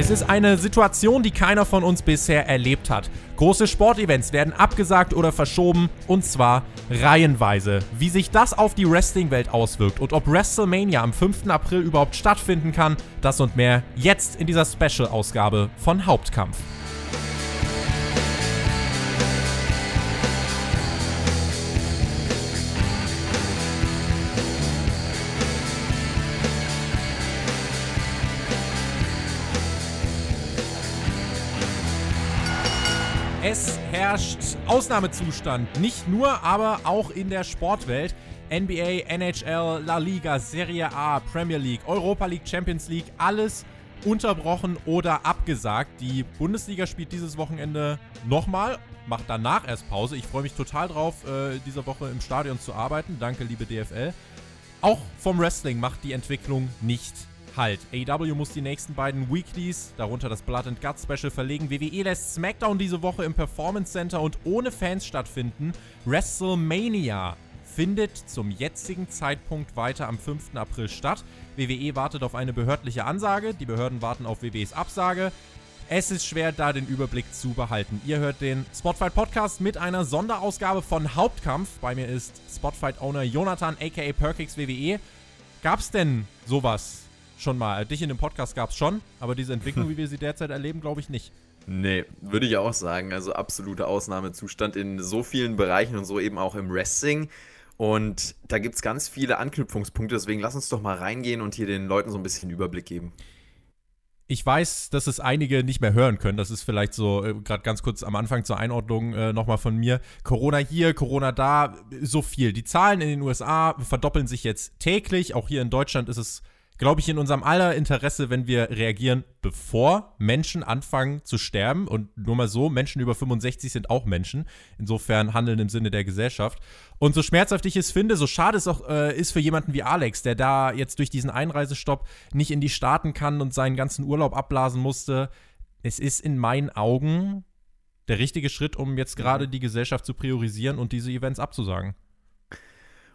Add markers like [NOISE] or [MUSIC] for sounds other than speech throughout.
Es ist eine Situation, die keiner von uns bisher erlebt hat. Große Sportevents werden abgesagt oder verschoben und zwar reihenweise. Wie sich das auf die Wrestling-Welt auswirkt und ob WrestleMania am 5. April überhaupt stattfinden kann, das und mehr jetzt in dieser Special-Ausgabe von Hauptkampf. Es herrscht Ausnahmezustand, nicht nur, aber auch in der Sportwelt. NBA, NHL, La Liga, Serie A, Premier League, Europa League, Champions League, alles unterbrochen oder abgesagt. Die Bundesliga spielt dieses Wochenende nochmal, macht danach erst Pause. Ich freue mich total drauf, äh, diese Woche im Stadion zu arbeiten. Danke, liebe DFL. Auch vom Wrestling macht die Entwicklung nicht Halt. AEW muss die nächsten beiden Weeklies, darunter das Blood and Guts Special, verlegen. WWE lässt SmackDown diese Woche im Performance Center und ohne Fans stattfinden. WrestleMania findet zum jetzigen Zeitpunkt weiter am 5. April statt. WWE wartet auf eine behördliche Ansage, die Behörden warten auf WWEs Absage. Es ist schwer, da den Überblick zu behalten. Ihr hört den Spotfight Podcast mit einer Sonderausgabe von Hauptkampf. Bei mir ist Spotfight-Owner Jonathan aka Perkix WWE. Gab es denn sowas schon mal. Dich in dem Podcast gab es schon, aber diese Entwicklung, [LAUGHS] wie wir sie derzeit erleben, glaube ich nicht. Nee, würde ich auch sagen. Also absoluter Ausnahmezustand in so vielen Bereichen und so eben auch im Wrestling. Und da gibt es ganz viele Anknüpfungspunkte, deswegen lass uns doch mal reingehen und hier den Leuten so ein bisschen Überblick geben. Ich weiß, dass es einige nicht mehr hören können. Das ist vielleicht so, äh, gerade ganz kurz am Anfang zur Einordnung äh, nochmal von mir. Corona hier, Corona da, so viel. Die Zahlen in den USA verdoppeln sich jetzt täglich. Auch hier in Deutschland ist es glaube ich, in unserem aller Interesse, wenn wir reagieren, bevor Menschen anfangen zu sterben. Und nur mal so, Menschen über 65 sind auch Menschen. Insofern handeln im Sinne der Gesellschaft. Und so schmerzhaft ich es finde, so schade es auch äh, ist für jemanden wie Alex, der da jetzt durch diesen Einreisestopp nicht in die Staaten kann und seinen ganzen Urlaub abblasen musste. Es ist in meinen Augen der richtige Schritt, um jetzt gerade mhm. die Gesellschaft zu priorisieren und diese Events abzusagen.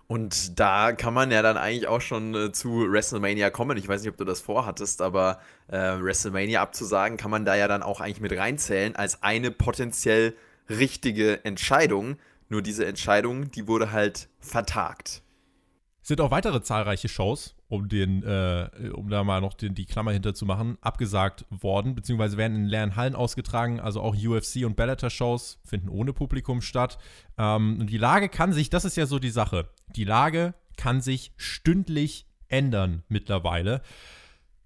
Und da kann man ja dann eigentlich auch schon äh, zu WrestleMania kommen. Ich weiß nicht, ob du das vorhattest, aber äh, WrestleMania abzusagen, kann man da ja dann auch eigentlich mit reinzählen als eine potenziell richtige Entscheidung. Nur diese Entscheidung, die wurde halt vertagt. Sind auch weitere zahlreiche Shows, um den, äh, um da mal noch den, die Klammer hinterzumachen, abgesagt worden, beziehungsweise werden in leeren Hallen ausgetragen. Also auch UFC und Bellator-Shows finden ohne Publikum statt. Ähm, und die Lage kann sich, das ist ja so die Sache, die Lage kann sich stündlich ändern mittlerweile.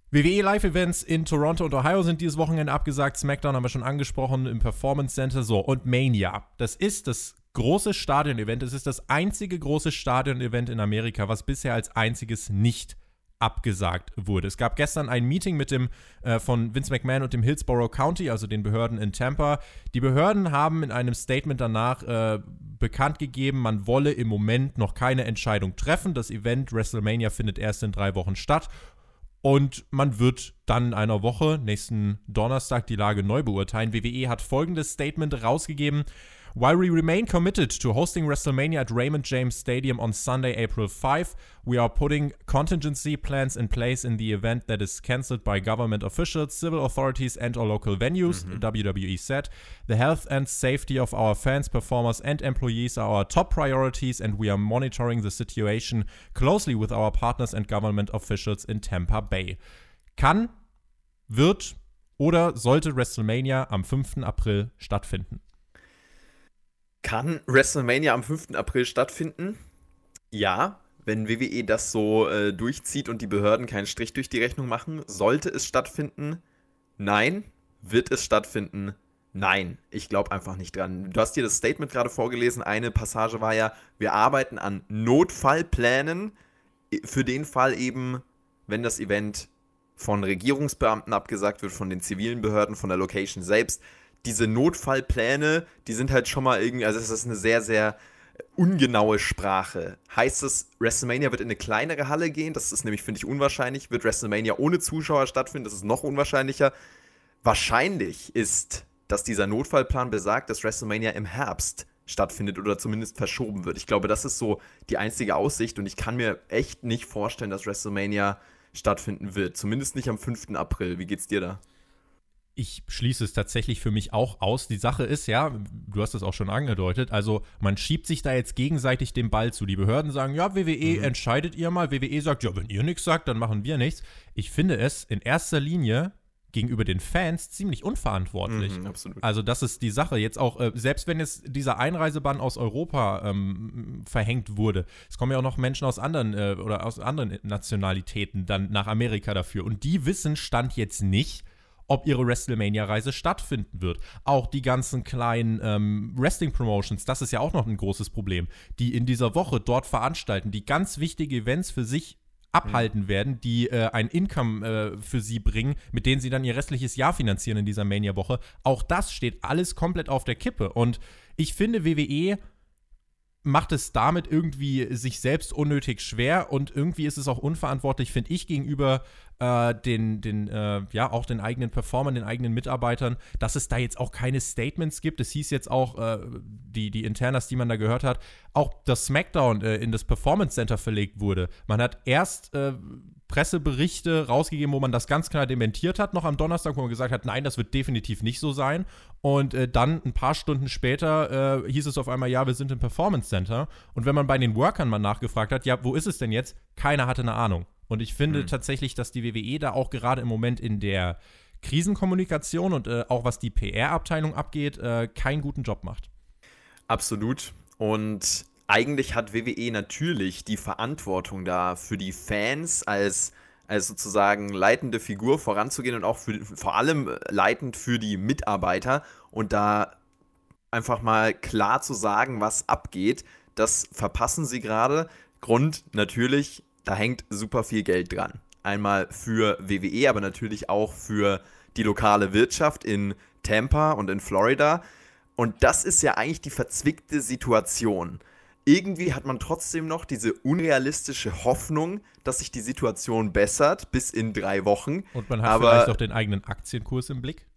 WWE Live-Events in Toronto und Ohio sind dieses Wochenende abgesagt. SmackDown haben wir schon angesprochen im Performance Center. So, und Mania. Das ist das großes Stadion-Event. Es ist das einzige große Stadion-Event in Amerika, was bisher als einziges nicht abgesagt wurde. Es gab gestern ein Meeting mit dem äh, von Vince McMahon und dem Hillsborough County, also den Behörden in Tampa. Die Behörden haben in einem Statement danach äh, bekannt gegeben, man wolle im Moment noch keine Entscheidung treffen. Das Event WrestleMania findet erst in drei Wochen statt. Und man wird dann in einer Woche, nächsten Donnerstag, die Lage neu beurteilen. WWE hat folgendes Statement rausgegeben. While we remain committed to hosting WrestleMania at Raymond James Stadium on Sunday, April 5, we are putting contingency plans in place in the event that is cancelled by government officials, civil authorities, and or local venues, mm-hmm. WWE said. The health and safety of our fans, performers, and employees are our top priorities, and we are monitoring the situation closely with our partners and government officials in Tampa Bay. Kann, wird oder sollte WrestleMania am 5. April stattfinden? Kann WrestleMania am 5. April stattfinden? Ja, wenn WWE das so äh, durchzieht und die Behörden keinen Strich durch die Rechnung machen. Sollte es stattfinden? Nein. Wird es stattfinden? Nein. Ich glaube einfach nicht dran. Du hast dir das Statement gerade vorgelesen. Eine Passage war ja, wir arbeiten an Notfallplänen für den Fall eben, wenn das Event von Regierungsbeamten abgesagt wird, von den zivilen Behörden, von der Location selbst diese Notfallpläne, die sind halt schon mal irgendwie, also es ist eine sehr, sehr ungenaue Sprache. Heißt es, WrestleMania wird in eine kleinere Halle gehen? Das ist nämlich, finde ich, unwahrscheinlich. Wird WrestleMania ohne Zuschauer stattfinden? Das ist noch unwahrscheinlicher. Wahrscheinlich ist, dass dieser Notfallplan besagt, dass WrestleMania im Herbst stattfindet oder zumindest verschoben wird. Ich glaube, das ist so die einzige Aussicht und ich kann mir echt nicht vorstellen, dass WrestleMania stattfinden wird. Zumindest nicht am 5. April. Wie geht's dir da? Ich schließe es tatsächlich für mich auch aus. Die Sache ist ja, du hast es auch schon angedeutet, also man schiebt sich da jetzt gegenseitig den Ball zu. Die Behörden sagen, ja, WWE mhm. entscheidet ihr mal. WWE sagt, ja, wenn ihr nichts sagt, dann machen wir nichts. Ich finde es in erster Linie gegenüber den Fans ziemlich unverantwortlich. Mhm, absolut. Also das ist die Sache. Jetzt auch, äh, selbst wenn jetzt dieser Einreisebann aus Europa ähm, verhängt wurde, es kommen ja auch noch Menschen aus anderen äh, oder aus anderen Nationalitäten dann nach Amerika dafür. Und die wissen Stand jetzt nicht, ob ihre WrestleMania-Reise stattfinden wird. Auch die ganzen kleinen ähm, Wrestling-Promotions, das ist ja auch noch ein großes Problem, die in dieser Woche dort veranstalten, die ganz wichtige Events für sich abhalten mhm. werden, die äh, ein Income äh, für sie bringen, mit denen sie dann ihr restliches Jahr finanzieren in dieser Mania-Woche. Auch das steht alles komplett auf der Kippe. Und ich finde, WWE macht es damit irgendwie sich selbst unnötig schwer und irgendwie ist es auch unverantwortlich, finde ich, gegenüber äh, den, den äh, ja, auch den eigenen Performern, den eigenen Mitarbeitern, dass es da jetzt auch keine Statements gibt. Es hieß jetzt auch, äh, die, die Internas, die man da gehört hat, auch dass SmackDown äh, in das Performance Center verlegt wurde. Man hat erst äh, Presseberichte rausgegeben, wo man das ganz klar dementiert hat, noch am Donnerstag, wo man gesagt hat, nein, das wird definitiv nicht so sein. Und äh, dann ein paar Stunden später äh, hieß es auf einmal, ja, wir sind im Performance Center. Und wenn man bei den Workern mal nachgefragt hat, ja, wo ist es denn jetzt? Keiner hatte eine Ahnung. Und ich finde mhm. tatsächlich, dass die WWE da auch gerade im Moment in der Krisenkommunikation und äh, auch was die PR-Abteilung abgeht, äh, keinen guten Job macht. Absolut. Und eigentlich hat WWE natürlich die Verantwortung da für die Fans als, als sozusagen leitende Figur voranzugehen und auch für, vor allem leitend für die Mitarbeiter und da einfach mal klar zu sagen, was abgeht. Das verpassen sie gerade. Grund natürlich da hängt super viel Geld dran. Einmal für WWE, aber natürlich auch für die lokale Wirtschaft in Tampa und in Florida. Und das ist ja eigentlich die verzwickte Situation. Irgendwie hat man trotzdem noch diese unrealistische Hoffnung, dass sich die Situation bessert bis in drei Wochen. Und man hat aber, vielleicht auch den eigenen Aktienkurs im Blick.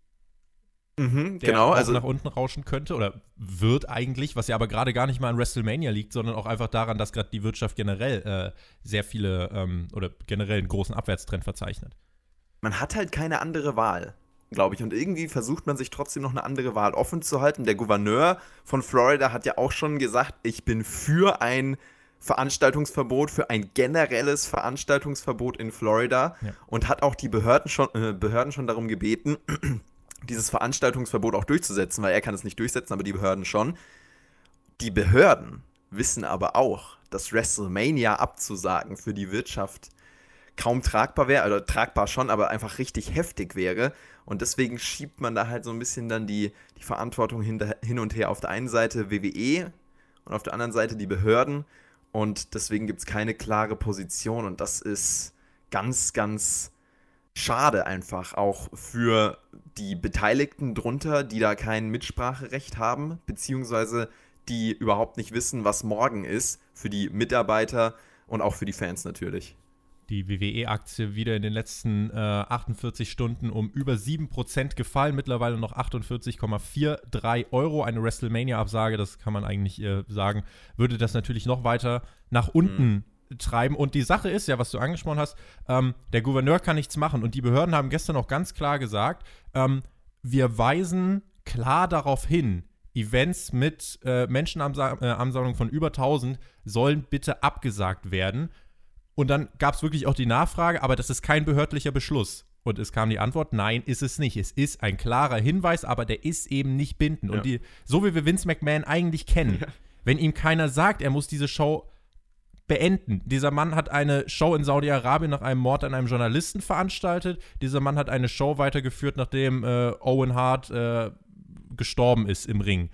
Mhm, der genau, also nach unten rauschen könnte oder wird eigentlich, was ja aber gerade gar nicht mal an WrestleMania liegt, sondern auch einfach daran, dass gerade die Wirtschaft generell äh, sehr viele ähm, oder generell einen großen Abwärtstrend verzeichnet. Man hat halt keine andere Wahl, glaube ich, und irgendwie versucht man sich trotzdem noch eine andere Wahl offen zu halten. Der Gouverneur von Florida hat ja auch schon gesagt, ich bin für ein Veranstaltungsverbot, für ein generelles Veranstaltungsverbot in Florida ja. und hat auch die Behörden schon, äh, Behörden schon darum gebeten, [CLEARS THROAT] dieses Veranstaltungsverbot auch durchzusetzen, weil er kann es nicht durchsetzen, aber die Behörden schon. Die Behörden wissen aber auch, dass WrestleMania abzusagen für die Wirtschaft kaum tragbar wäre, also tragbar schon, aber einfach richtig heftig wäre. Und deswegen schiebt man da halt so ein bisschen dann die, die Verantwortung hinter, hin und her. Auf der einen Seite WWE und auf der anderen Seite die Behörden. Und deswegen gibt es keine klare Position. Und das ist ganz, ganz schade einfach auch für die Beteiligten drunter, die da kein Mitspracherecht haben, beziehungsweise die überhaupt nicht wissen, was morgen ist, für die Mitarbeiter und auch für die Fans natürlich. Die WWE-Aktie wieder in den letzten äh, 48 Stunden um über 7% gefallen, mittlerweile noch 48,43 Euro. Eine WrestleMania-Absage, das kann man eigentlich äh, sagen, würde das natürlich noch weiter nach unten mhm treiben. Und die Sache ist ja, was du angesprochen hast, ähm, der Gouverneur kann nichts machen. Und die Behörden haben gestern auch ganz klar gesagt, ähm, wir weisen klar darauf hin, Events mit äh, Menschenansammlung äh, von über 1000 sollen bitte abgesagt werden. Und dann gab es wirklich auch die Nachfrage, aber das ist kein behördlicher Beschluss. Und es kam die Antwort, nein, ist es nicht. Es ist ein klarer Hinweis, aber der ist eben nicht bindend. Ja. Und die, so wie wir Vince McMahon eigentlich kennen, ja. wenn ihm keiner sagt, er muss diese Show beenden. Dieser Mann hat eine Show in Saudi-Arabien nach einem Mord an einem Journalisten veranstaltet. Dieser Mann hat eine Show weitergeführt, nachdem äh, Owen Hart äh, gestorben ist im Ring.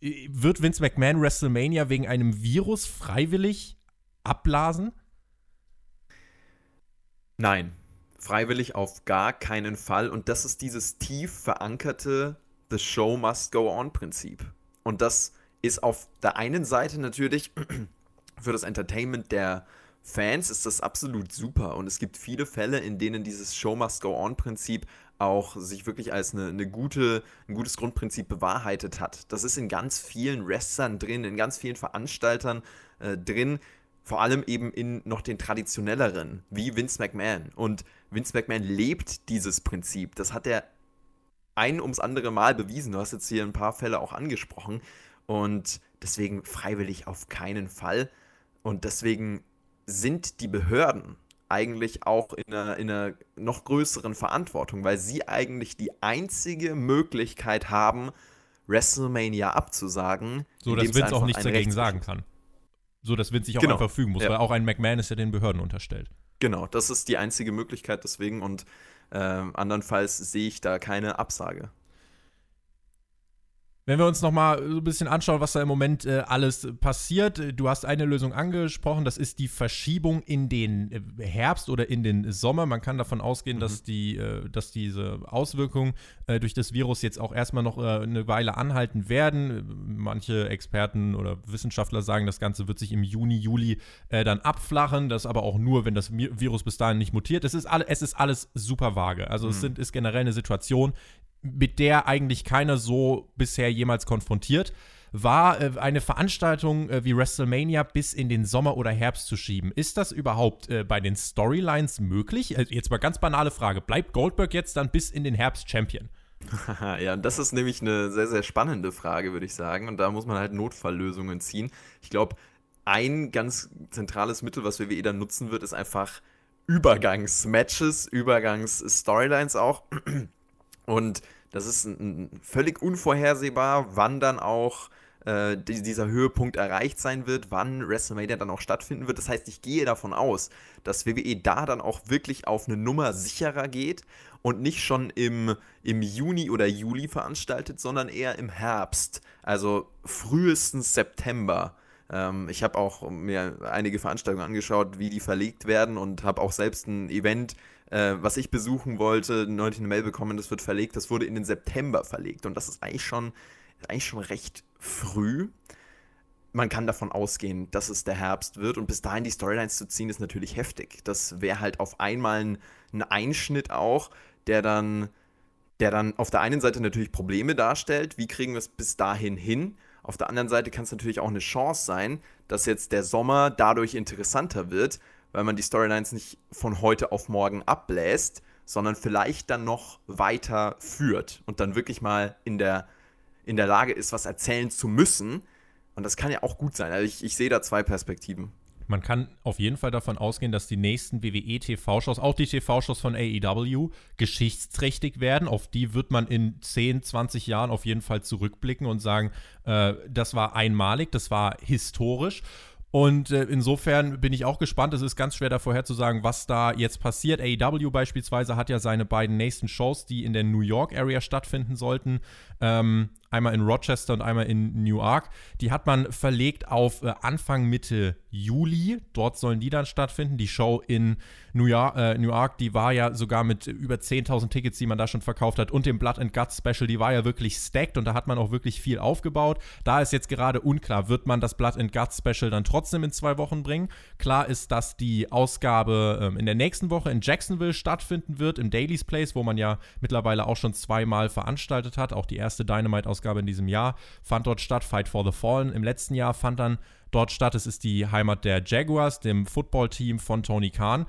Wird Vince McMahon WrestleMania wegen einem Virus freiwillig abblasen? Nein, freiwillig auf gar keinen Fall. Und das ist dieses tief verankerte The Show Must Go On Prinzip. Und das ist auf der einen Seite natürlich [CLEARS THROAT] für das Entertainment der Fans ist das absolut super und es gibt viele Fälle, in denen dieses Show must go on Prinzip auch sich wirklich als eine, eine gute, ein gutes Grundprinzip bewahrheitet hat. Das ist in ganz vielen Wrestlern drin, in ganz vielen Veranstaltern äh, drin, vor allem eben in noch den traditionelleren, wie Vince McMahon. Und Vince McMahon lebt dieses Prinzip. Das hat er ein ums andere Mal bewiesen. Du hast jetzt hier ein paar Fälle auch angesprochen. Und deswegen freiwillig auf keinen Fall. Und deswegen sind die Behörden eigentlich auch in einer, in einer noch größeren Verantwortung, weil sie eigentlich die einzige Möglichkeit haben, WrestleMania abzusagen. So, dass Vince auch nichts dagegen sagen kann. So, dass Vince sich auch genau. einfach fügen muss, ja. weil auch ein McMahon ist ja den Behörden unterstellt. Genau, das ist die einzige Möglichkeit deswegen und äh, andernfalls sehe ich da keine Absage. Wenn wir uns nochmal so ein bisschen anschauen, was da im Moment äh, alles passiert. Du hast eine Lösung angesprochen, das ist die Verschiebung in den äh, Herbst oder in den Sommer. Man kann davon ausgehen, mhm. dass, die, äh, dass diese Auswirkungen äh, durch das Virus jetzt auch erstmal noch äh, eine Weile anhalten werden. Manche Experten oder Wissenschaftler sagen, das Ganze wird sich im Juni, Juli äh, dann abflachen. Das aber auch nur, wenn das Virus bis dahin nicht mutiert. Es ist, alle, es ist alles super vage. Also mhm. es sind, ist generell eine Situation, mit der eigentlich keiner so bisher jemals konfrontiert, war äh, eine Veranstaltung äh, wie WrestleMania bis in den Sommer oder Herbst zu schieben. Ist das überhaupt äh, bei den Storylines möglich? Also jetzt mal ganz banale Frage. Bleibt Goldberg jetzt dann bis in den Herbst Champion? [LAUGHS] ja, das ist nämlich eine sehr, sehr spannende Frage, würde ich sagen. Und da muss man halt Notfalllösungen ziehen. Ich glaube, ein ganz zentrales Mittel, was WWE dann nutzen wird, ist einfach Übergangsmatches, Übergangs-Storylines auch. [CLEARS THROAT] Und das ist ein, völlig unvorhersehbar, wann dann auch äh, dieser Höhepunkt erreicht sein wird, wann WrestleMania dann auch stattfinden wird. Das heißt, ich gehe davon aus, dass WWE da dann auch wirklich auf eine Nummer sicherer geht und nicht schon im, im Juni oder Juli veranstaltet, sondern eher im Herbst, also frühestens September. Ähm, ich habe auch mir einige Veranstaltungen angeschaut, wie die verlegt werden und habe auch selbst ein Event äh, was ich besuchen wollte, neulich eine Mail bekommen, das wird verlegt, das wurde in den September verlegt. Und das ist eigentlich schon, eigentlich schon recht früh. Man kann davon ausgehen, dass es der Herbst wird und bis dahin die Storylines zu ziehen, ist natürlich heftig. Das wäre halt auf einmal ein, ein Einschnitt auch, der dann, der dann auf der einen Seite natürlich Probleme darstellt. Wie kriegen wir es bis dahin hin? Auf der anderen Seite kann es natürlich auch eine Chance sein, dass jetzt der Sommer dadurch interessanter wird, weil man die Storylines nicht von heute auf morgen abbläst, sondern vielleicht dann noch weiter führt und dann wirklich mal in der, in der Lage ist, was erzählen zu müssen. Und das kann ja auch gut sein. Also ich, ich sehe da zwei Perspektiven. Man kann auf jeden Fall davon ausgehen, dass die nächsten WWE-TV-Shows, auch die TV-Shows von AEW, geschichtsträchtig werden. Auf die wird man in 10, 20 Jahren auf jeden Fall zurückblicken und sagen, äh, das war einmalig, das war historisch. Und äh, insofern bin ich auch gespannt. Es ist ganz schwer da vorherzusagen, was da jetzt passiert. AEW beispielsweise hat ja seine beiden nächsten Shows, die in der New York Area stattfinden sollten, ähm, einmal in Rochester und einmal in Newark. Die hat man verlegt auf äh, Anfang Mitte Juli. Dort sollen die dann stattfinden. Die Show in New York, äh, New York die war ja sogar mit über 10.000 Tickets, die man da schon verkauft hat, und dem Blood and Guts Special, die war ja wirklich stacked und da hat man auch wirklich viel aufgebaut. Da ist jetzt gerade unklar, wird man das Blood and Guts Special dann trotzdem in zwei Wochen bringen? Klar ist, dass die Ausgabe ähm, in der nächsten Woche in Jacksonville stattfinden wird, im Daily's Place, wo man ja mittlerweile auch schon zweimal veranstaltet hat. Auch die erste Dynamite-Ausgabe in diesem Jahr fand dort statt. Fight for the Fallen im letzten Jahr fand dann dort statt. Es ist die Heimat der Jaguars, dem Footballteam von Tony Khan.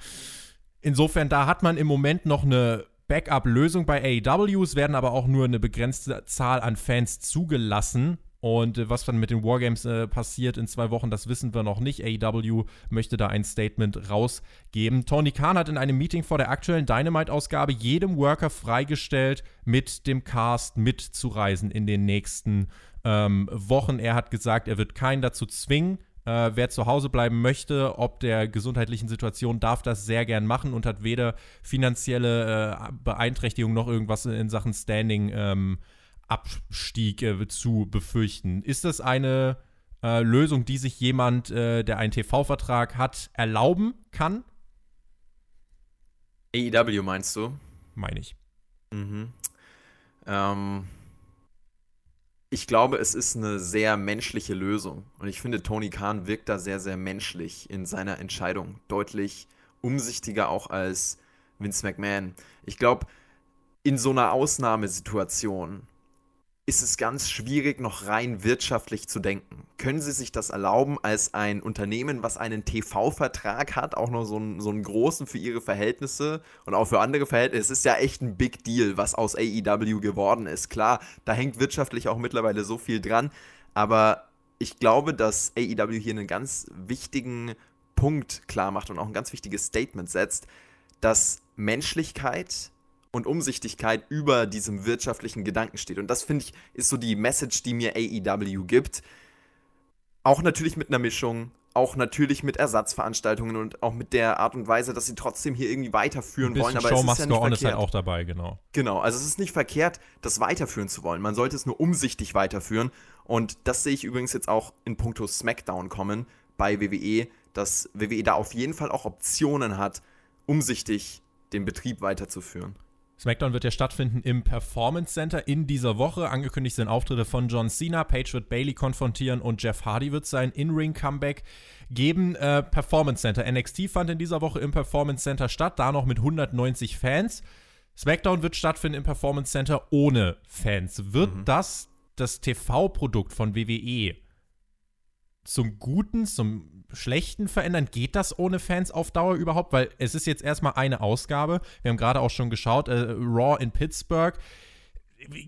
Insofern, da hat man im Moment noch eine Backup-Lösung bei AEW. Es werden aber auch nur eine begrenzte Zahl an Fans zugelassen. Und äh, was dann mit den Wargames äh, passiert in zwei Wochen, das wissen wir noch nicht. AEW möchte da ein Statement rausgeben. Tony Khan hat in einem Meeting vor der aktuellen Dynamite-Ausgabe jedem Worker freigestellt, mit dem Cast mitzureisen in den nächsten ähm, Wochen. Er hat gesagt, er wird keinen dazu zwingen. Äh, wer zu Hause bleiben möchte, ob der gesundheitlichen Situation, darf das sehr gern machen und hat weder finanzielle äh, Beeinträchtigung noch irgendwas in Sachen Standing ähm, Abstieg äh, zu befürchten. Ist das eine äh, Lösung, die sich jemand, äh, der einen TV-Vertrag hat, erlauben kann? AEW meinst du? Meine ich. Mhm. Ähm, ich glaube, es ist eine sehr menschliche Lösung. Und ich finde, Tony Khan wirkt da sehr, sehr menschlich in seiner Entscheidung. Deutlich umsichtiger auch als Vince McMahon. Ich glaube, in so einer Ausnahmesituation ist es ganz schwierig, noch rein wirtschaftlich zu denken. Können Sie sich das erlauben, als ein Unternehmen, was einen TV-Vertrag hat, auch noch so einen, so einen großen für Ihre Verhältnisse und auch für andere Verhältnisse? Es ist ja echt ein Big Deal, was aus AEW geworden ist. Klar, da hängt wirtschaftlich auch mittlerweile so viel dran, aber ich glaube, dass AEW hier einen ganz wichtigen Punkt klar macht und auch ein ganz wichtiges Statement setzt, dass Menschlichkeit und Umsichtigkeit über diesem wirtschaftlichen Gedanken steht. Und das finde ich ist so die Message, die mir AEW gibt. Auch natürlich mit einer Mischung, auch natürlich mit Ersatzveranstaltungen und auch mit der Art und Weise, dass sie trotzdem hier irgendwie weiterführen wollen. Aber Show es ist ja nicht verkehrt. ist halt auch dabei, genau. Genau, also es ist nicht verkehrt, das weiterführen zu wollen. Man sollte es nur umsichtig weiterführen. Und das sehe ich übrigens jetzt auch in puncto SmackDown kommen bei WWE, dass WWE da auf jeden Fall auch Optionen hat, umsichtig den Betrieb weiterzuführen. SmackDown wird ja stattfinden im Performance Center in dieser Woche. Angekündigt sind Auftritte von John Cena, Page wird Bailey konfrontieren und Jeff Hardy wird sein In-Ring-Comeback geben. Äh, Performance Center. NXT fand in dieser Woche im Performance Center statt, da noch mit 190 Fans. SmackDown wird stattfinden im Performance Center ohne Fans. Wird mhm. das das TV-Produkt von WWE zum Guten, zum Schlechten verändern? Geht das ohne Fans auf Dauer überhaupt? Weil es ist jetzt erstmal eine Ausgabe. Wir haben gerade auch schon geschaut, äh, Raw in Pittsburgh.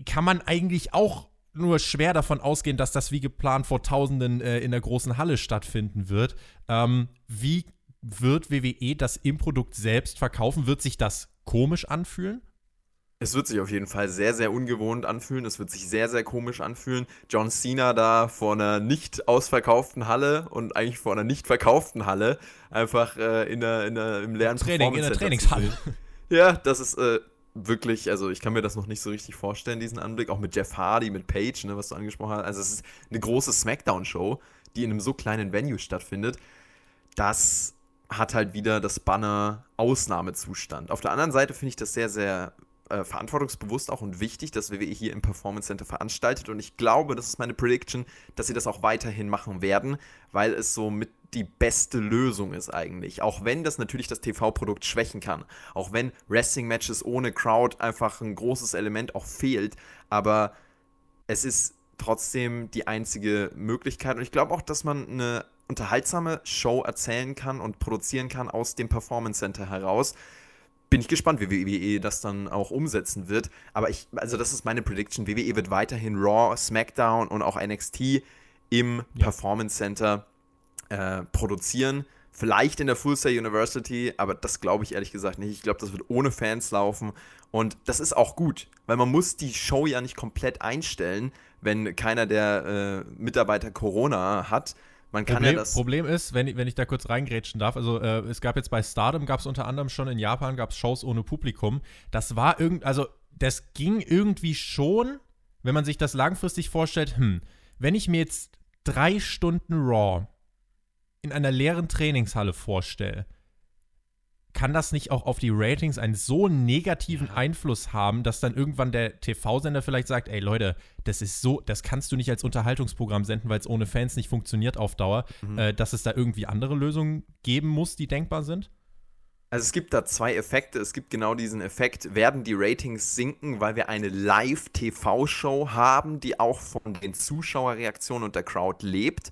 Kann man eigentlich auch nur schwer davon ausgehen, dass das wie geplant vor Tausenden äh, in der großen Halle stattfinden wird. Ähm, wie wird WWE das im Produkt selbst verkaufen? Wird sich das komisch anfühlen? Es wird sich auf jeden Fall sehr, sehr ungewohnt anfühlen. Es wird sich sehr, sehr komisch anfühlen. John Cena da vor einer nicht ausverkauften Halle und eigentlich vor einer nicht verkauften Halle einfach äh, in der, in der, im leeren Training, in der Trainingshalle. Ja, das ist äh, wirklich, also ich kann mir das noch nicht so richtig vorstellen, diesen Anblick. Auch mit Jeff Hardy, mit Paige, ne, was du angesprochen hast. Also es ist eine große Smackdown-Show, die in einem so kleinen Venue stattfindet. Das hat halt wieder das Banner Ausnahmezustand. Auf der anderen Seite finde ich das sehr, sehr äh, verantwortungsbewusst auch und wichtig, dass WWE hier im Performance Center veranstaltet. Und ich glaube, das ist meine Prediction, dass sie das auch weiterhin machen werden, weil es so mit die beste Lösung ist eigentlich. Auch wenn das natürlich das TV-Produkt schwächen kann. Auch wenn Wrestling-Matches ohne Crowd einfach ein großes Element auch fehlt. Aber es ist trotzdem die einzige Möglichkeit. Und ich glaube auch, dass man eine unterhaltsame Show erzählen kann und produzieren kann aus dem Performance Center heraus bin ich gespannt, wie WWE das dann auch umsetzen wird. Aber ich, also das ist meine Prediction. WWE wird weiterhin Raw, SmackDown und auch NXT im ja. Performance Center äh, produzieren. Vielleicht in der Full Sail University, aber das glaube ich ehrlich gesagt nicht. Ich glaube, das wird ohne Fans laufen. Und das ist auch gut, weil man muss die Show ja nicht komplett einstellen, wenn keiner der äh, Mitarbeiter Corona hat. Man kann Problem, ja das. Problem ist, wenn, wenn ich da kurz reingrätschen darf, also äh, es gab jetzt bei Stardom, gab es unter anderem schon in Japan, gab es Shows ohne Publikum. Das war irgend, also das ging irgendwie schon, wenn man sich das langfristig vorstellt, hm, wenn ich mir jetzt drei Stunden Raw in einer leeren Trainingshalle vorstelle, kann das nicht auch auf die Ratings einen so negativen ja. Einfluss haben, dass dann irgendwann der TV-Sender vielleicht sagt, ey Leute, das ist so, das kannst du nicht als Unterhaltungsprogramm senden, weil es ohne Fans nicht funktioniert auf Dauer, mhm. äh, dass es da irgendwie andere Lösungen geben muss, die denkbar sind? Also es gibt da zwei Effekte. Es gibt genau diesen Effekt, werden die Ratings sinken, weil wir eine Live-TV-Show haben, die auch von den Zuschauerreaktionen und der Crowd lebt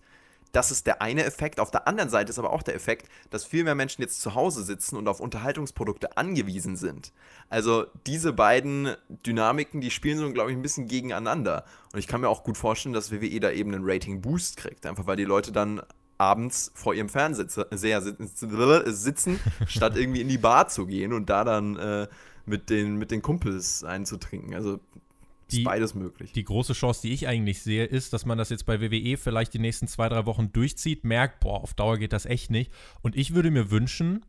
das ist der eine Effekt. Auf der anderen Seite ist aber auch der Effekt, dass viel mehr Menschen jetzt zu Hause sitzen und auf Unterhaltungsprodukte angewiesen sind. Also diese beiden Dynamiken, die spielen so, glaube ich, ein bisschen gegeneinander. Und ich kann mir auch gut vorstellen, dass WWE da eben einen Rating-Boost kriegt. Einfach weil die Leute dann abends vor ihrem Fernseher sitzen, [LAUGHS] statt irgendwie in die Bar zu gehen und da dann äh, mit, den, mit den Kumpels einzutrinken. Also die, ist beides möglich. Die große Chance, die ich eigentlich sehe, ist, dass man das jetzt bei WWE vielleicht die nächsten zwei, drei Wochen durchzieht, merkt, boah, auf Dauer geht das echt nicht. Und ich würde mir wünschen,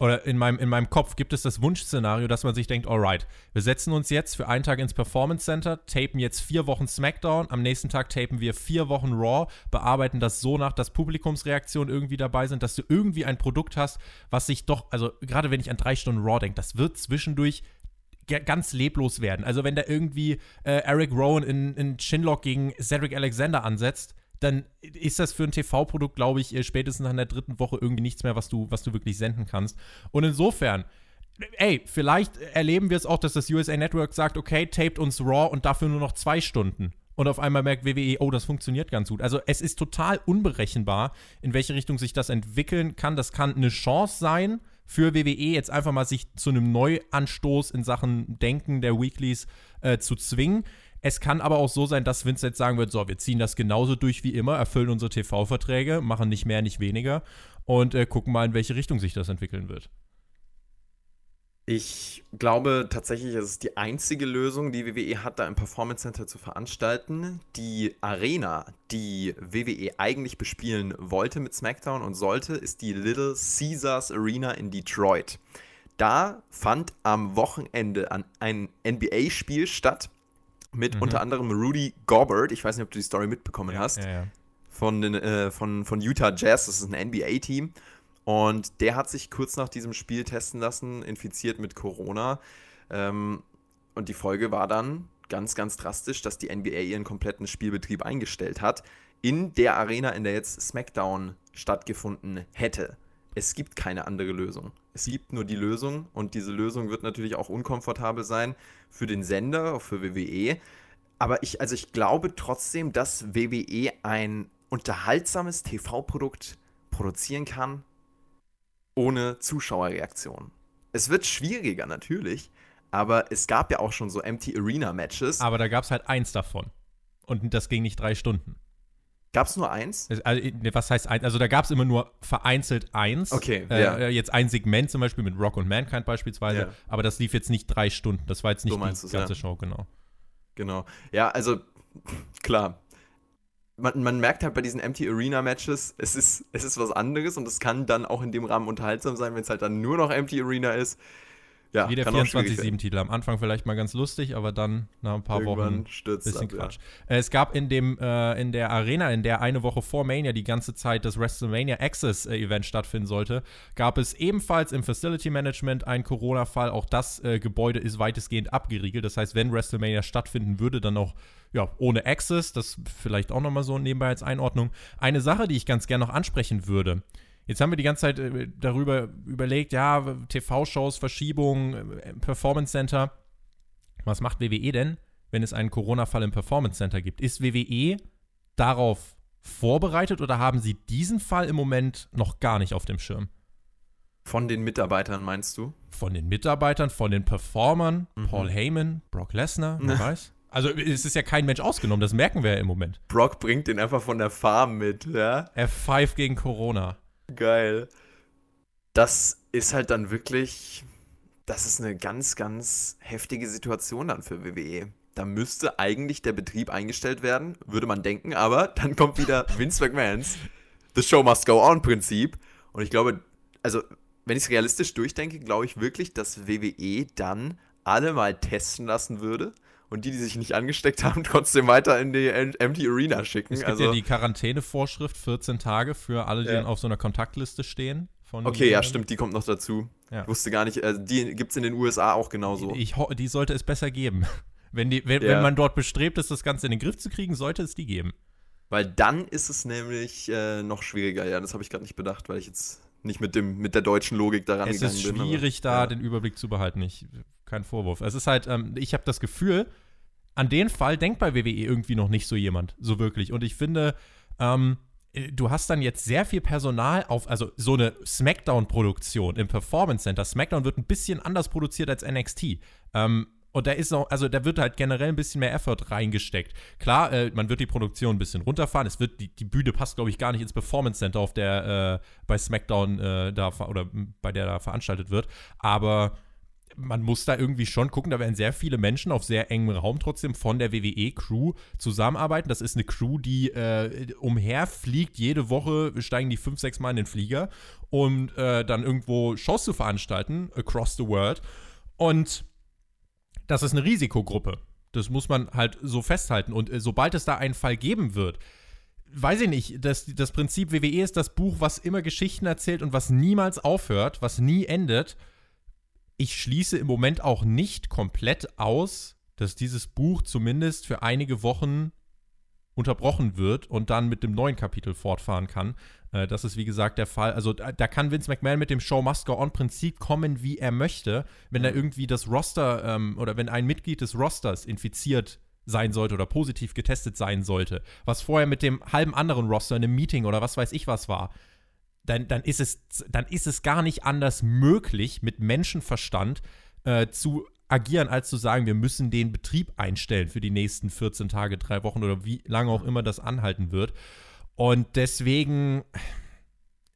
oder in meinem, in meinem Kopf gibt es das Wunschszenario, dass man sich denkt, alright, wir setzen uns jetzt für einen Tag ins Performance Center, tapen jetzt vier Wochen SmackDown, am nächsten Tag tapen wir vier Wochen Raw, bearbeiten das so nach, dass Publikumsreaktionen irgendwie dabei sind, dass du irgendwie ein Produkt hast, was sich doch, also gerade wenn ich an drei Stunden Raw denke, das wird zwischendurch ganz leblos werden. Also wenn da irgendwie äh, Eric Rowan in, in Chinlock gegen Cedric Alexander ansetzt, dann ist das für ein TV-Produkt, glaube ich, äh, spätestens an der dritten Woche irgendwie nichts mehr, was du, was du wirklich senden kannst. Und insofern, ey, vielleicht erleben wir es auch, dass das USA Network sagt, okay, taped uns Raw und dafür nur noch zwei Stunden. Und auf einmal merkt WWE, oh, das funktioniert ganz gut. Also es ist total unberechenbar, in welche Richtung sich das entwickeln kann. Das kann eine Chance sein für WWE, jetzt einfach mal sich zu einem Neuanstoß in Sachen Denken der Weeklies äh, zu zwingen. Es kann aber auch so sein, dass Vince jetzt sagen wird: So, wir ziehen das genauso durch wie immer, erfüllen unsere TV-Verträge, machen nicht mehr, nicht weniger und äh, gucken mal, in welche Richtung sich das entwickeln wird. Ich glaube tatsächlich, es ist die einzige Lösung, die WWE hat, da im Performance Center zu veranstalten. Die Arena, die WWE eigentlich bespielen wollte mit SmackDown und sollte, ist die Little Caesars Arena in Detroit. Da fand am Wochenende ein NBA-Spiel statt mit mhm. unter anderem Rudy Gobert. Ich weiß nicht, ob du die Story mitbekommen ja, hast. Ja, ja. Von, den, äh, von, von Utah Jazz, das ist ein NBA-Team. Und der hat sich kurz nach diesem Spiel testen lassen, infiziert mit Corona. Ähm, und die Folge war dann ganz, ganz drastisch, dass die NBA ihren kompletten Spielbetrieb eingestellt hat. In der Arena, in der jetzt SmackDown stattgefunden hätte. Es gibt keine andere Lösung. Es gibt nur die Lösung und diese Lösung wird natürlich auch unkomfortabel sein für den Sender, für WWE. Aber ich, also ich glaube trotzdem, dass WWE ein unterhaltsames TV-Produkt produzieren kann, ohne Zuschauerreaktion. Es wird schwieriger natürlich, aber es gab ja auch schon so Empty Arena Matches. Aber da gab es halt eins davon. Und das ging nicht drei Stunden. Gab es nur eins? Also, was heißt eins? Also da gab es immer nur vereinzelt eins. Okay. Äh, ja. Jetzt ein Segment zum Beispiel mit Rock und Mankind beispielsweise. Ja. Aber das lief jetzt nicht drei Stunden. Das war jetzt nicht die ganze ja. Show, genau. Genau. Ja, also [LAUGHS] klar man, man, merkt halt bei diesen Empty Arena Matches, es ist, es ist was anderes und es kann dann auch in dem Rahmen unterhaltsam sein, wenn es halt dann nur noch Empty Arena ist. Ja, Wie der 24-7-Titel. Am Anfang vielleicht mal ganz lustig, aber dann nach ein paar Irgendwann Wochen bisschen ab, Quatsch. Ja. Es gab in, dem, äh, in der Arena, in der eine Woche vor Mania die ganze Zeit das WrestleMania Access äh, Event stattfinden sollte, gab es ebenfalls im Facility Management einen Corona-Fall. Auch das äh, Gebäude ist weitestgehend abgeriegelt. Das heißt, wenn WrestleMania stattfinden würde, dann auch ja, ohne Access. Das vielleicht auch nochmal so nebenbei als Einordnung. Eine Sache, die ich ganz gerne noch ansprechen würde. Jetzt haben wir die ganze Zeit äh, darüber überlegt, ja, TV-Shows, Verschiebungen, äh, Performance Center. Was macht WWE denn, wenn es einen Corona-Fall im Performance Center gibt? Ist WWE darauf vorbereitet oder haben sie diesen Fall im Moment noch gar nicht auf dem Schirm? Von den Mitarbeitern meinst du? Von den Mitarbeitern, von den Performern, mhm. Paul Heyman, Brock Lesnar, [LAUGHS] wer weiß. Also es ist ja kein Mensch ausgenommen, das merken wir ja im Moment. Brock bringt den einfach von der Farm mit, ja? F5 gegen Corona. Geil. Das ist halt dann wirklich, das ist eine ganz, ganz heftige Situation dann für WWE. Da müsste eigentlich der Betrieb eingestellt werden, würde man denken, aber [LAUGHS] dann kommt wieder Vince McMahons The Show Must Go On Prinzip. Und ich glaube, also wenn ich es realistisch durchdenke, glaube ich wirklich, dass WWE dann alle mal testen lassen würde und die, die sich nicht angesteckt haben, [LAUGHS] trotzdem weiter in die Empty Arena schicken. Es gibt also, ja die Quarantänevorschrift, 14 Tage für alle, die ja. dann auf so einer Kontaktliste stehen. okay, ja, stimmt, die kommt noch dazu. Ja. Ich wusste gar nicht, also die gibt es in den USA auch genauso. Ich, die sollte es besser geben. [LAUGHS] Wenn, die, wenn, ja. wenn man dort bestrebt ist, das Ganze in den Griff zu kriegen, sollte es die geben. Weil dann ist es nämlich äh, noch schwieriger. Ja, das habe ich gerade nicht bedacht, weil ich jetzt nicht mit, dem, mit der deutschen Logik daran es gegangen bin. Es ist schwierig, bin, aber, da ja. den Überblick zu behalten. Ich, kein Vorwurf. Es ist halt, ähm, ich habe das Gefühl, an den Fall denkt bei WWE irgendwie noch nicht so jemand, so wirklich. Und ich finde, ähm, du hast dann jetzt sehr viel Personal auf, also so eine Smackdown-Produktion im Performance Center. Smackdown wird ein bisschen anders produziert als NXT. Ähm, und da ist auch, also da wird halt generell ein bisschen mehr Effort reingesteckt. Klar, äh, man wird die Produktion ein bisschen runterfahren. Es wird, die, die Bühne passt, glaube ich, gar nicht ins Performance Center, auf der äh, bei SmackDown äh, da oder bei der da veranstaltet wird. Aber man muss da irgendwie schon gucken, da werden sehr viele Menschen auf sehr engem Raum trotzdem von der WWE-Crew zusammenarbeiten. Das ist eine Crew, die äh, umherfliegt. Jede Woche steigen die fünf, sechs Mal in den Flieger, um äh, dann irgendwo Shows zu veranstalten, across the world. Und das ist eine Risikogruppe. Das muss man halt so festhalten. Und äh, sobald es da einen Fall geben wird, weiß ich nicht, das, das Prinzip WWE ist das Buch, was immer Geschichten erzählt und was niemals aufhört, was nie endet ich schließe im Moment auch nicht komplett aus, dass dieses Buch zumindest für einige Wochen unterbrochen wird und dann mit dem neuen Kapitel fortfahren kann. Äh, das ist wie gesagt der Fall. Also da, da, kann Vince McMahon mit dem Show Must Go On Prinzip kommen, wie er möchte. Wenn mhm. er irgendwie das Roster ähm, oder wenn ein Mitglied des Rosters infiziert sein sollte oder positiv getestet sein sollte, was vorher mit dem halben anderen Roster in einem Meeting oder was weiß ich was war, dann, dann, ist, es, dann ist es gar nicht anders möglich, mit Menschenverstand äh, zu agieren, als zu sagen, wir müssen den Betrieb einstellen für die nächsten 14 Tage, drei Wochen oder wie lange auch immer das anhalten wird. Und deswegen,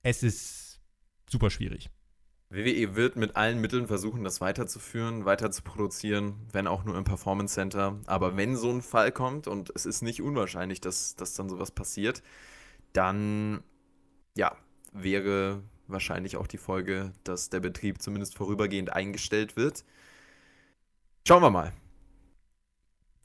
es ist super schwierig. WWE wird mit allen Mitteln versuchen, das weiterzuführen, weiter zu produzieren, wenn auch nur im Performance Center. Aber wenn so ein Fall kommt, und es ist nicht unwahrscheinlich, dass, dass dann sowas passiert, dann ja, wäre wahrscheinlich auch die Folge, dass der Betrieb zumindest vorübergehend eingestellt wird. Schauen wir mal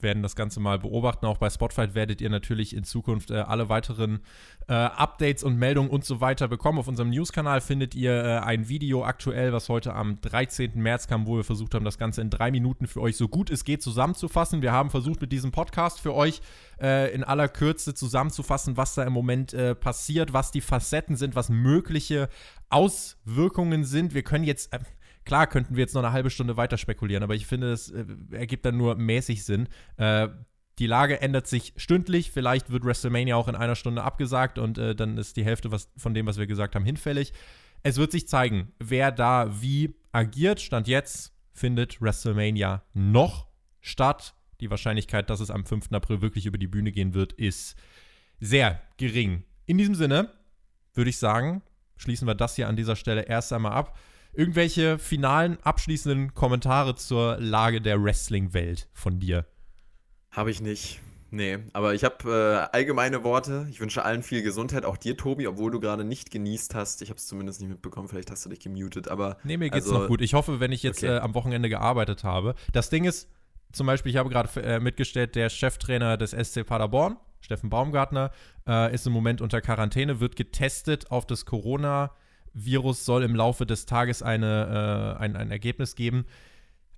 werden das Ganze mal beobachten. Auch bei Spotify werdet ihr natürlich in Zukunft äh, alle weiteren äh, Updates und Meldungen und so weiter bekommen. Auf unserem News-Kanal findet ihr äh, ein Video aktuell, was heute am 13. März kam, wo wir versucht haben, das Ganze in drei Minuten für euch so gut es geht zusammenzufassen. Wir haben versucht, mit diesem Podcast für euch äh, in aller Kürze zusammenzufassen, was da im Moment äh, passiert, was die Facetten sind, was mögliche Auswirkungen sind. Wir können jetzt äh, Klar könnten wir jetzt noch eine halbe Stunde weiter spekulieren, aber ich finde, es äh, ergibt dann nur mäßig Sinn. Äh, die Lage ändert sich stündlich. Vielleicht wird WrestleMania auch in einer Stunde abgesagt und äh, dann ist die Hälfte was, von dem, was wir gesagt haben, hinfällig. Es wird sich zeigen, wer da wie agiert. Stand jetzt findet WrestleMania noch statt. Die Wahrscheinlichkeit, dass es am 5. April wirklich über die Bühne gehen wird, ist sehr gering. In diesem Sinne würde ich sagen, schließen wir das hier an dieser Stelle erst einmal ab irgendwelche finalen, abschließenden Kommentare zur Lage der Wrestling-Welt von dir? Habe ich nicht. Nee, aber ich habe äh, allgemeine Worte. Ich wünsche allen viel Gesundheit, auch dir, Tobi, obwohl du gerade nicht genießt hast. Ich habe es zumindest nicht mitbekommen, vielleicht hast du dich gemutet, aber. Nee, mir geht's also, noch gut. Ich hoffe, wenn ich jetzt okay. äh, am Wochenende gearbeitet habe. Das Ding ist, zum Beispiel, ich habe gerade äh, mitgestellt, der Cheftrainer des SC Paderborn, Steffen Baumgartner, äh, ist im Moment unter Quarantäne, wird getestet auf das Corona- Virus soll im Laufe des Tages eine, äh, ein, ein Ergebnis geben.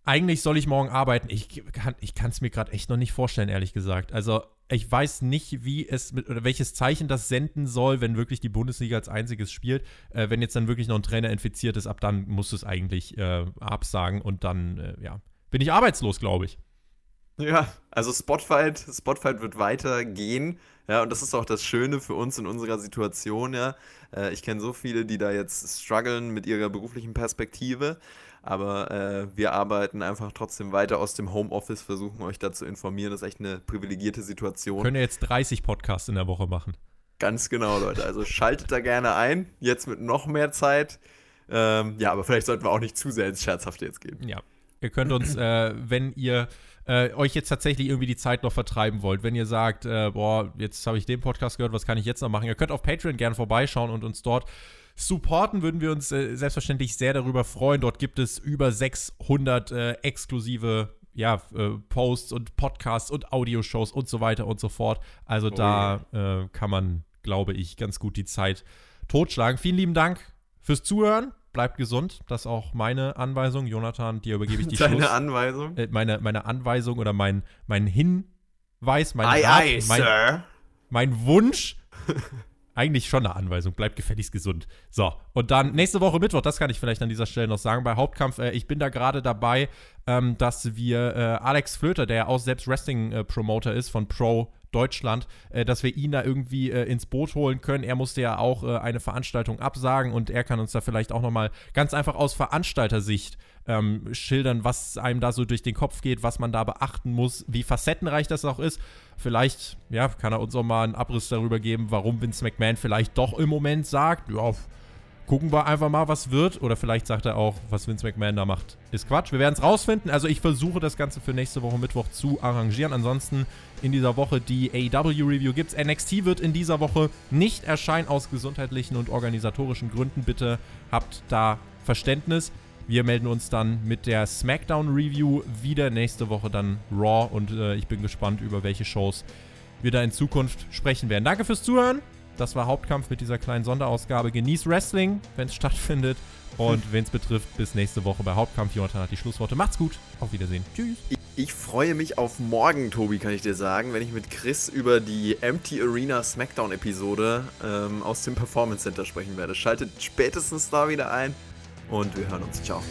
Eigentlich soll ich morgen arbeiten. Ich kann es mir gerade echt noch nicht vorstellen, ehrlich gesagt. Also ich weiß nicht, wie es mit, oder welches Zeichen das senden soll, wenn wirklich die Bundesliga als einziges spielt. Äh, wenn jetzt dann wirklich noch ein Trainer infiziert ist, ab dann muss es eigentlich äh, absagen und dann, äh, ja, bin ich arbeitslos, glaube ich. Ja, also Spotfight, Spotfight wird weitergehen. Ja, und das ist auch das Schöne für uns in unserer Situation, ja. Äh, ich kenne so viele, die da jetzt strugglen mit ihrer beruflichen Perspektive, aber äh, wir arbeiten einfach trotzdem weiter aus dem Homeoffice, versuchen euch da zu informieren. Das ist echt eine privilegierte Situation. Können ja jetzt 30 Podcasts in der Woche machen. Ganz genau, Leute. Also schaltet da gerne ein. Jetzt mit noch mehr Zeit. Ähm, ja, aber vielleicht sollten wir auch nicht zu sehr ins Scherzhafte jetzt gehen. Ja. Ihr könnt uns, äh, wenn ihr äh, euch jetzt tatsächlich irgendwie die Zeit noch vertreiben wollt, wenn ihr sagt, äh, boah, jetzt habe ich den Podcast gehört, was kann ich jetzt noch machen? Ihr könnt auf Patreon gerne vorbeischauen und uns dort supporten, würden wir uns äh, selbstverständlich sehr darüber freuen. Dort gibt es über 600 äh, exklusive ja, äh, Posts und Podcasts und Audioshows und so weiter und so fort. Also oh, da yeah. Äh, kann man, glaube ich, ganz gut die Zeit totschlagen. Vielen lieben Dank fürs Zuhören bleibt gesund. Das ist auch meine Anweisung. Jonathan, dir übergebe ich [LAUGHS] die Deine Schluss. Anweisung? Äh, meine, meine Anweisung oder mein, mein Hinweis, mein Ei, Rat, ei, mein, Sir. mein Wunsch. [LAUGHS] Eigentlich schon eine Anweisung. Bleibt gefälligst gesund. So, und dann nächste Woche Mittwoch, das kann ich vielleicht an dieser Stelle noch sagen, bei Hauptkampf, äh, ich bin da gerade dabei, ähm, dass wir äh, Alex Flöter, der auch selbst Wrestling-Promoter ist von Pro Deutschland, äh, dass wir ihn da irgendwie äh, ins Boot holen können. Er musste ja auch äh, eine Veranstaltung absagen und er kann uns da vielleicht auch nochmal ganz einfach aus Veranstaltersicht ähm, schildern, was einem da so durch den Kopf geht, was man da beachten muss, wie facettenreich das auch ist. Vielleicht, ja, kann er uns auch mal einen Abriss darüber geben, warum Vince McMahon vielleicht doch im Moment sagt, ja, gucken wir einfach mal, was wird. Oder vielleicht sagt er auch, was Vince McMahon da macht, ist Quatsch. Wir werden es rausfinden. Also ich versuche das Ganze für nächste Woche Mittwoch zu arrangieren. Ansonsten in dieser Woche die AEW-Review gibt es. NXT wird in dieser Woche nicht erscheinen aus gesundheitlichen und organisatorischen Gründen. Bitte habt da Verständnis. Wir melden uns dann mit der SmackDown-Review wieder. Nächste Woche dann Raw. Und äh, ich bin gespannt, über welche Shows wir da in Zukunft sprechen werden. Danke fürs Zuhören. Das war Hauptkampf mit dieser kleinen Sonderausgabe. Genießt Wrestling, wenn es stattfindet. Und wen es betrifft, bis nächste Woche bei Hauptkampf. Jonathan hat die Schlussworte. Macht's gut. Auf Wiedersehen. Tschüss. Ich freue mich auf morgen, Tobi, kann ich dir sagen, wenn ich mit Chris über die Empty Arena Smackdown-Episode ähm, aus dem Performance Center sprechen werde. Schaltet spätestens da wieder ein und wir hören uns. Ciao.